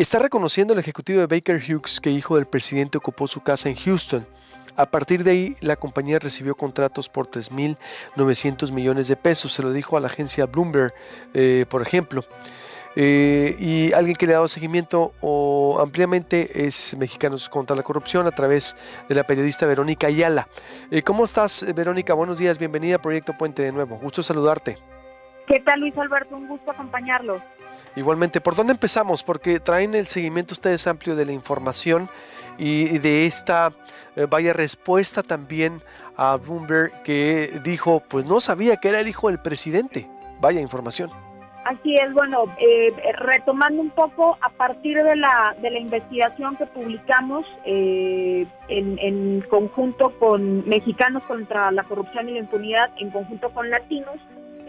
está reconociendo el ejecutivo de Baker Hughes que hijo del presidente ocupó su casa en Houston. A partir de ahí, la compañía recibió contratos por 3.900 millones de pesos. Se lo dijo a la agencia Bloomberg, eh, por ejemplo. Eh, y alguien que le ha dado seguimiento o ampliamente es Mexicanos contra la Corrupción a través de la periodista Verónica Ayala. Eh, ¿Cómo estás, Verónica? Buenos días, bienvenida a Proyecto Puente de nuevo. Gusto saludarte. ¿Qué tal, Luis Alberto? Un gusto acompañarlos. Igualmente, ¿por dónde empezamos? Porque traen el seguimiento ustedes amplio de la información y de esta eh, vaya respuesta también a Bloomberg que dijo, pues no sabía que era el hijo del presidente. Vaya información. Así es, bueno, eh, retomando un poco, a partir de la, de la investigación que publicamos eh, en, en, conjunto con Mexicanos contra la Corrupción y la Impunidad, en conjunto con Latinos,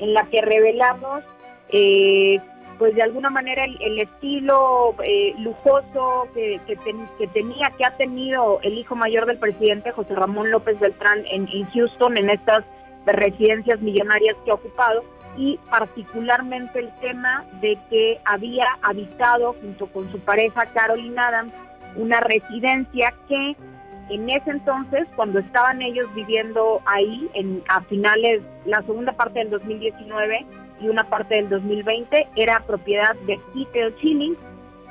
en la que revelamos eh, pues de alguna manera el, estilo eh, lujoso que, que, tenía, que ha tenido el hijo mayor del presidente, José Ramón López Beltrán, en, Houston, en estas residencias millonarias que ha ocupado, y particularmente el tema de que había habitado junto con su pareja Carolyn Adams una residencia que en ese entonces, cuando estaban ellos viviendo ahí, en, a finales, la segunda parte del 2019, y una parte del 2020 era propiedad de Peter Chilling.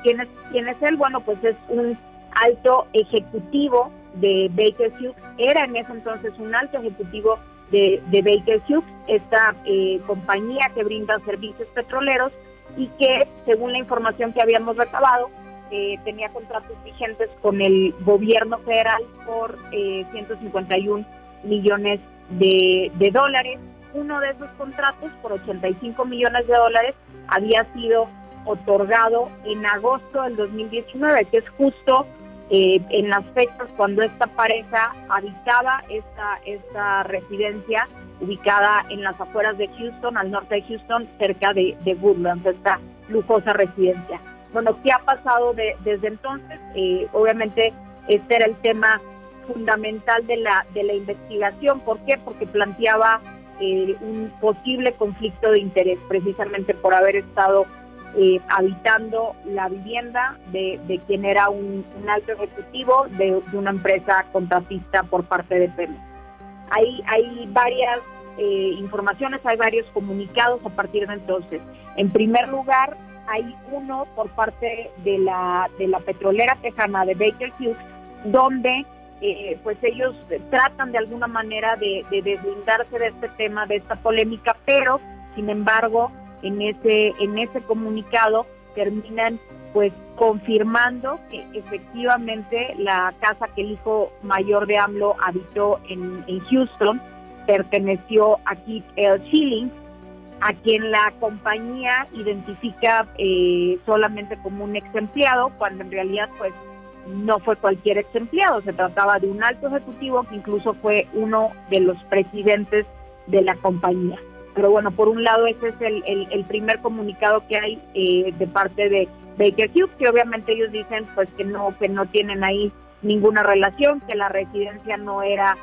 ¿Quién es, ¿Quién es él? Bueno, pues es un alto ejecutivo de Baker Hughes, era en ese entonces un alto ejecutivo de, Baker Hughes, esta eh, compañía que brinda servicios petroleros y que, según la información que habíamos recabado, eh, tenía contratos vigentes con el gobierno federal por 151 eh, millones de, dólares uno de esos contratos por 85 millones de dólares había sido otorgado en agosto del 2019, que es justo eh, en las fechas cuando esta pareja habitaba esta, esta residencia ubicada en las afueras de Houston, al norte de Houston, cerca de, de esta lujosa residencia. Bueno, ¿qué ha pasado desde entonces? Eh, obviamente este era el tema fundamental de la, de la investigación. ¿Por qué? Porque planteaba eh, un posible conflicto de interés, precisamente por haber estado eh, habitando la vivienda de, quien era un, alto ejecutivo de, una empresa contratista por parte de Pemex. Hay, hay varias informaciones, hay varios comunicados a partir de entonces. En primer lugar, hay uno por parte de la, de la petrolera tejana de Baker Hughes, donde eh, pues ellos tratan de alguna manera de, deslindarse de este tema, de esta polémica, pero sin embargo en ese, en ese comunicado terminan pues confirmando que efectivamente la casa que el hijo mayor de AMLO habitó en, Houston perteneció a Keith L. Schilling, a quien la compañía identifica eh, solamente como un ex empleado, cuando en realidad pues no fue cualquier ex empleado, se trataba de un alto ejecutivo que incluso fue uno de los presidentes de la compañía. Pero bueno, por un lado ese es el, primer comunicado que hay eh, de parte de Baker Hughes, que obviamente ellos dicen pues que no, que no tienen ahí ninguna relación, que la residencia no era,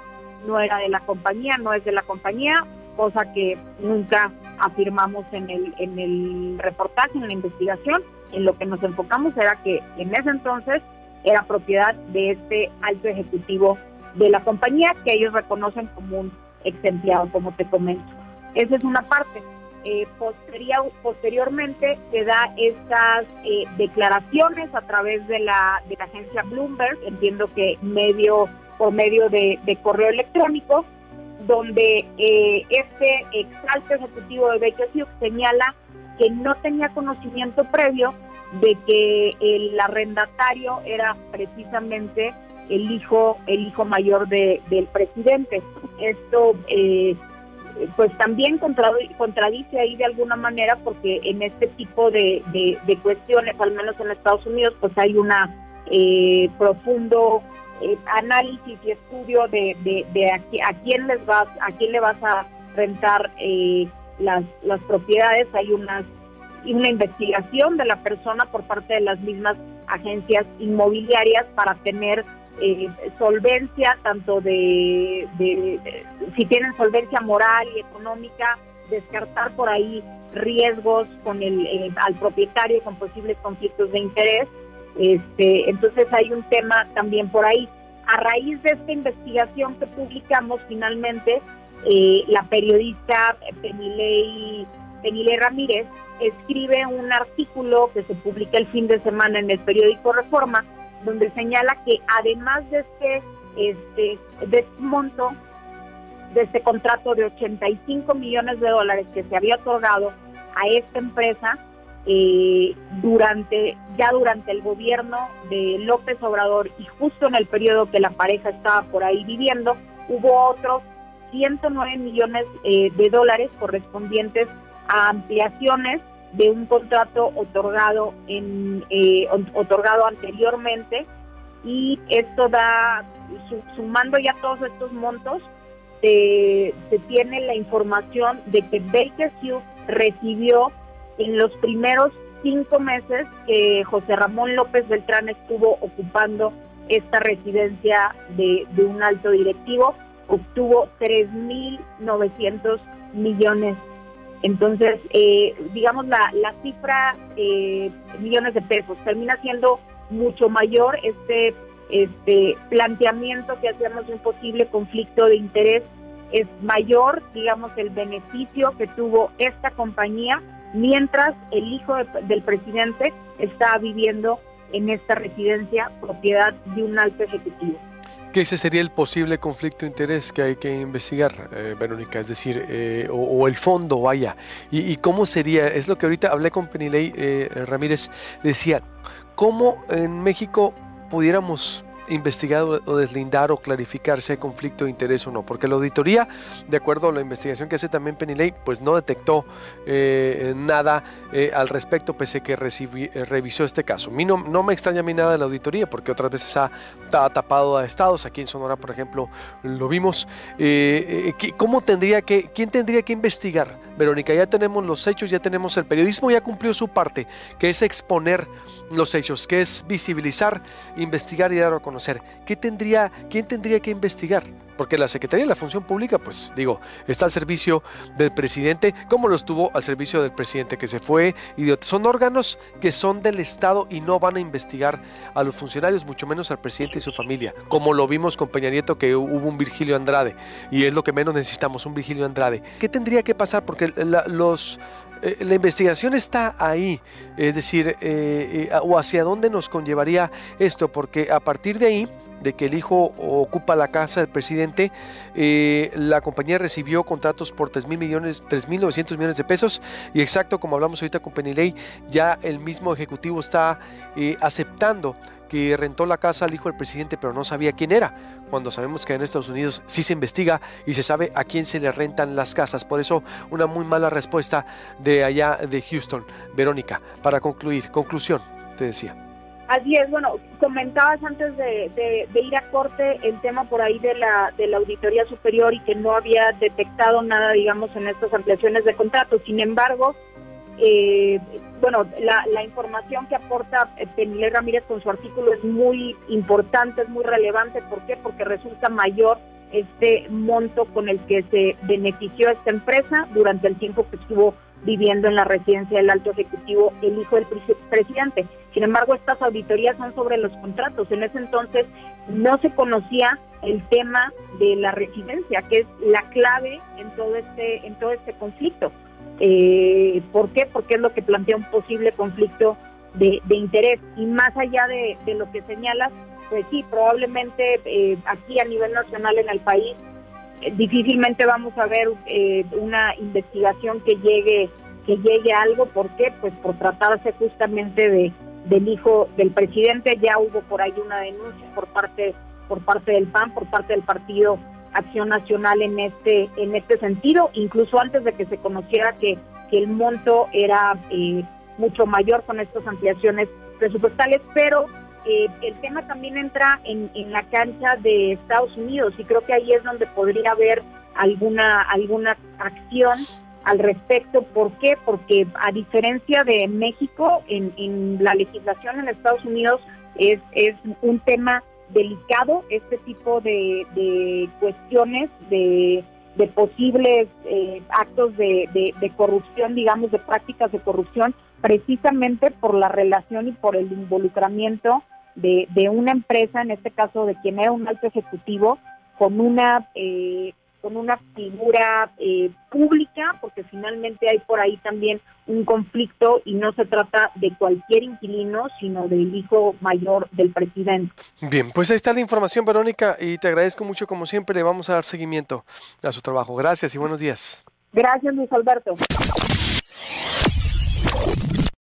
no era de la compañía, no es de la compañía, cosa que nunca afirmamos en el, en el reportaje, en la investigación. En lo que nos enfocamos era que en ese entonces era propiedad de este alto ejecutivo de la compañía que ellos reconocen como un ex empleado, como te comento. Esa es una parte. Eh, posterior, posteriormente se da estas eh, declaraciones a través de la, de la agencia Bloomberg, entiendo que medio por medio de, correo electrónico, donde eh, este ex alto ejecutivo de Hughes señala que no tenía conocimiento previo de que el arrendatario era precisamente el hijo el hijo mayor de, del presidente. Esto eh, pues también contradice ahí de alguna manera porque en este tipo de, cuestiones al menos en Estados Unidos pues hay una eh, profundo eh, análisis y estudio de, de, a, quién les vas a quién le vas a rentar las, las propiedades. Hay unas una investigación de la persona por parte de las mismas agencias inmobiliarias para tener eh, solvencia, tanto de, si tienen solvencia moral y económica, descartar por ahí riesgos con el, al propietario con posibles conflictos de interés Este, entonces hay un tema también por ahí. A raíz de esta investigación que publicamos finalmente, eh, la periodista Penilei, Penilei Ramírez escribe un artículo que se publica el fin de semana en el periódico Reforma, donde señala que además de este, este, de este monto, de este contrato de 85 millones de dólares que se había otorgado a esta empresa, eh, durante ya durante el gobierno de López Obrador y justo en el periodo que la pareja estaba por ahí viviendo, hubo otros 109 millones eh, de dólares correspondientes a ampliaciones de un contrato otorgado en eh, otorgado anteriormente y esto da sumando ya todos estos montos se, se tiene la información de que Baker Hughes recibió en los primeros cinco meses que José Ramón López Beltrán estuvo ocupando esta residencia de, un alto directivo, obtuvo 3.900 millones. Entonces, eh, digamos, la, la cifra, eh, millones de pesos, termina siendo mucho mayor este, este planteamiento que hacemos de un posible conflicto de interés. Es mayor, digamos, el beneficio que tuvo esta compañía mientras el hijo del presidente está viviendo en esta residencia propiedad de un alto ejecutivo. Que ese sería el posible conflicto de interés que hay que investigar, eh, Verónica, es decir, eh, o, el fondo, vaya. Y, cómo sería? Es lo que ahorita hablé con Penilei eh, Ramírez, decía, ¿cómo en México pudiéramos investigar o deslindar o clarificar si hay conflicto de interés o no, porque la auditoría, de acuerdo a la investigación que hace también Penilei, pues no detectó eh, nada eh, al respecto, pese que eh, revisó este caso. A mí no, me extraña a mí nada de la auditoría, porque otras veces ha, tapado a estados, aquí en Sonora, por ejemplo, lo vimos. ¿Cómo tendría que, quién tendría que investigar? Verónica, ya tenemos los hechos, ya tenemos el periodismo, ya cumplió su parte, que es exponer los hechos, que es visibilizar, investigar y dar a conocer. ¿Qué tendría, ¿Quién tendría que investigar? Porque la Secretaría de la Función Pública, pues digo, está al servicio del presidente, como lo estuvo al servicio del presidente que se fue, y son órganos que son del Estado y no van a investigar a los funcionarios, mucho menos al presidente y su familia, como lo vimos con Peña Nieto que hubo un Virgilio Andrade, y es lo que menos necesitamos, un Virgilio Andrade. ¿Qué tendría que pasar? Porque los eh, la investigación está ahí, es decir, eh, eh, o hacia dónde nos conllevaría esto, porque a partir de ahí de que el hijo ocupa la casa del presidente, eh, la compañía recibió contratos por 3 mil millones, 3.900 millones de pesos y exacto como hablamos ahorita con Penilei, ya el mismo ejecutivo está eh, aceptando que rentó la casa al hijo del presidente pero no sabía quién era, cuando sabemos que en Estados Unidos sí se investiga y se sabe a quién se le rentan las casas. Por eso una muy mala respuesta de allá de Houston. Verónica, para concluir, conclusión, te decía. Así es, bueno, comentabas antes de, ir a corte el tema por ahí de la, de la Auditoría Superior y que no había detectado nada, digamos, en estas ampliaciones de contratos. Sin embargo, eh, bueno, la, la, información que aporta Penilé Ramírez con su artículo es muy importante, es muy relevante. ¿Por qué? Porque resulta mayor este monto con el que se benefició esta empresa durante el tiempo que estuvo viviendo en la residencia del alto ejecutivo el hijo del presidente. Sin embargo, estas auditorías son sobre los contratos. En ese entonces no se conocía el tema de la residencia, que es la clave en todo este, en todo este conflicto. Eh, ¿Por qué? Porque es lo que plantea un posible conflicto de, interés. Y más allá de, lo que señalas, pues sí, probablemente eh, aquí a nivel nacional en el país difícilmente vamos a ver eh, una investigación que llegue que llegue a algo. ¿Por qué? Pues por tratarse justamente de del hijo del presidente. Ya hubo por ahí una denuncia por parte por parte del PAN, por parte del partido Acción Nacional en este en este sentido, incluso antes de que se conociera que, que el monto era eh, mucho mayor con estas ampliaciones presupuestales, pero eh, el tema también entra en, la cancha de Estados Unidos y creo que ahí es donde podría haber alguna, alguna acción al respecto. ¿Por qué? Porque a diferencia de México, en, la legislación en Estados Unidos es, es un tema delicado este tipo de, cuestiones de, posibles eh, actos de, de, corrupción, digamos, de prácticas de corrupción, precisamente por la relación y por el involucramiento de, de una empresa, en este caso de quien era un alto ejecutivo, con una eh, con una figura eh, pública, porque finalmente hay por ahí también un conflicto y no se trata de cualquier inquilino, sino del hijo mayor del presidente. Bien, pues ahí está la información, Verónica, y te agradezco mucho como siempre. Le vamos a dar seguimiento a su trabajo. Gracias y buenos días. Gracias, Luis Alberto.